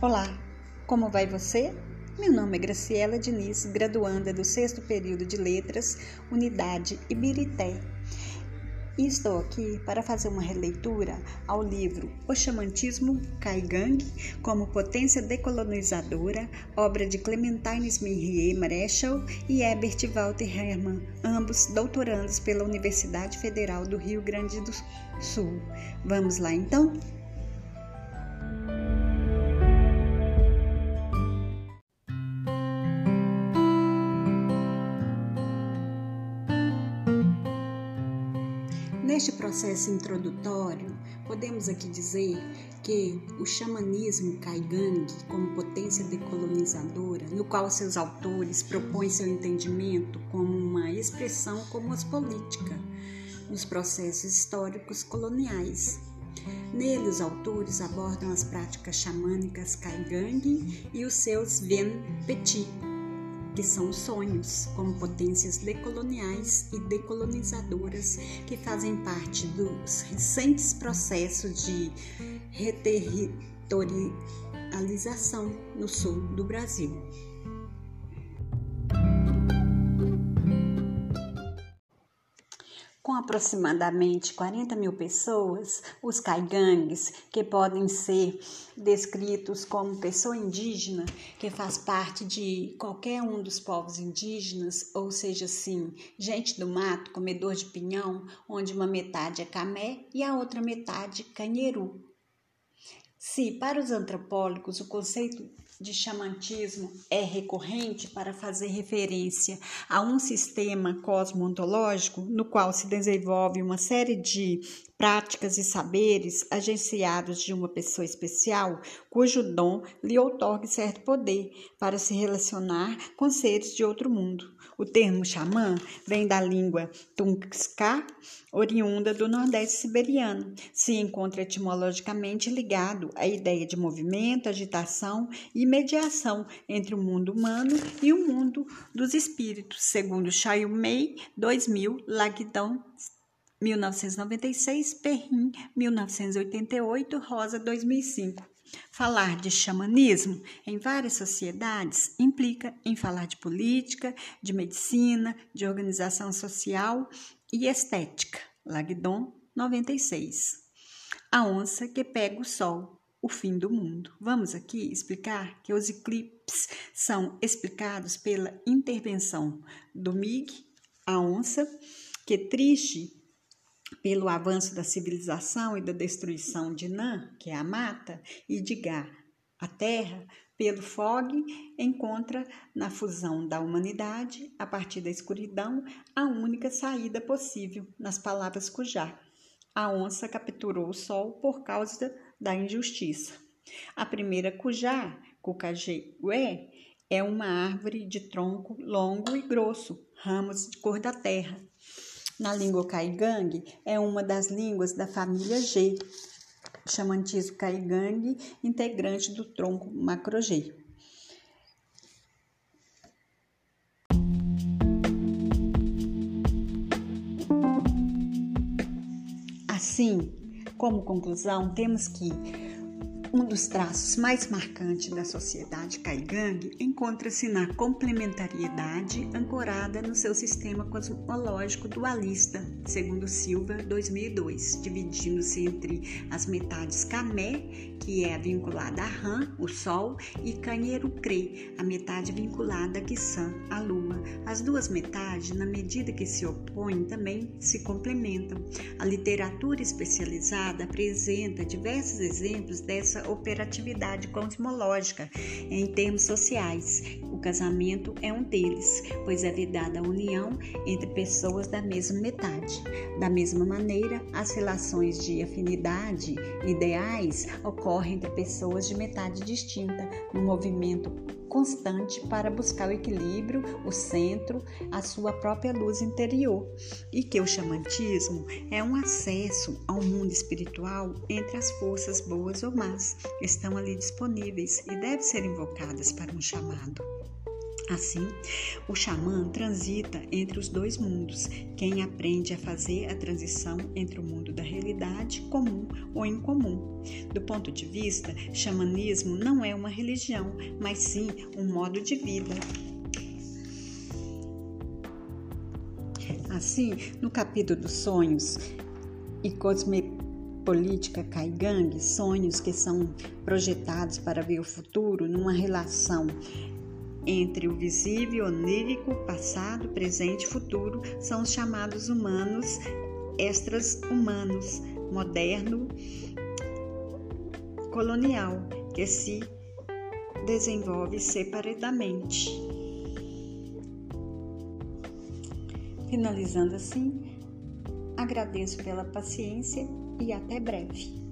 Olá, como vai você? Meu nome é Graciela Diniz, graduanda do sexto período de Letras, Unidade Ibirité. E estou aqui para fazer uma releitura ao livro O Chamantismo Caigang como Potência Decolonizadora, obra de Clementine Smirrier Marechal e Herbert Walter Hermann, ambos doutorandos pela Universidade Federal do Rio Grande do Sul. Vamos lá então? Neste processo introdutório, podemos aqui dizer que o xamanismo caigangue, como potência decolonizadora, no qual seus autores propõem seu entendimento como uma expressão cosmopolítica nos processos históricos coloniais. Nele, os autores abordam as práticas xamânicas caigangue e os seus Vien Petit, que são sonhos, como potências decoloniais e decolonizadoras que fazem parte dos recentes processos de reterritorialização no sul do Brasil. Com aproximadamente 40 mil pessoas, os caigangues, que podem ser descritos como pessoa indígena, que faz parte de qualquer um dos povos indígenas, ou seja, assim, gente do mato, comedor de pinhão, onde uma metade é camé e a outra metade canheru. Se, para os antropólogos, o conceito de xamantismo é recorrente para fazer referência a um sistema cosmontológico no qual se desenvolve uma série de práticas e saberes agenciados de uma pessoa especial, cujo dom lhe outorgue certo poder para se relacionar com seres de outro mundo. O termo xamã vem da língua Tungska, oriunda do Nordeste siberiano. Se encontra etimologicamente ligado à ideia de movimento, agitação e mediação entre o mundo humano e o mundo dos espíritos, segundo Chayu Mei, 2000, Lagdon 1996, Perrin, 1988, Rosa, 2005. Falar de xamanismo em várias sociedades implica em falar de política, de medicina, de organização social e estética. Lagdon, 96. A onça que pega o sol, o fim do mundo. Vamos aqui explicar que os eclipses são explicados pela intervenção do Mig, a onça, que triste pelo avanço da civilização e da destruição de Nã, que é a mata, e de Gá, a terra, pelo Fog, encontra na fusão da humanidade, a partir da escuridão, a única saída possível, nas palavras Cujá. A onça capturou o sol por causa da injustiça. A primeira Cujá, Cucajeé, é uma árvore de tronco longo e grosso, ramos de cor da terra, na língua caigangue, é uma das línguas da família G, chamantismo caigangue, integrante do tronco macro-G. Assim, como conclusão, temos que um dos traços mais marcantes da sociedade caigangue encontra-se na complementariedade ancorada no seu sistema cosmológico dualista, segundo Silva, 2002, dividindo-se entre as metades Camé, que é vinculada a Ram, o Sol, e Canheiro-Cre, a metade vinculada a Kissan, a Lua. As duas metades, na medida que se opõem, também se complementam. A literatura especializada apresenta diversos exemplos dessa operatividade cosmológica em termos sociais. O casamento é um deles, pois é vedada a união entre pessoas da mesma metade. Da mesma maneira, as relações de afinidade ideais ocorrem entre pessoas de metade distinta, no movimento constante para buscar o equilíbrio, o centro, a sua própria luz interior, e que o xamantismo é um acesso ao mundo espiritual entre as forças boas ou más, estão ali disponíveis e devem ser invocadas para um chamado. Assim, o xamã transita entre os dois mundos, quem aprende a fazer a transição entre o mundo da realidade comum ou incomum. Do ponto de vista, xamanismo não é uma religião, mas sim um modo de vida. Assim, no capítulo dos sonhos e cosmopolítica Kaigang, sonhos que são projetados para ver o futuro numa relação entre o visível, onírico, passado, presente e futuro são os chamados humanos extras-humanos, moderno, colonial, que se desenvolve separadamente. Finalizando assim, agradeço pela paciência e até breve.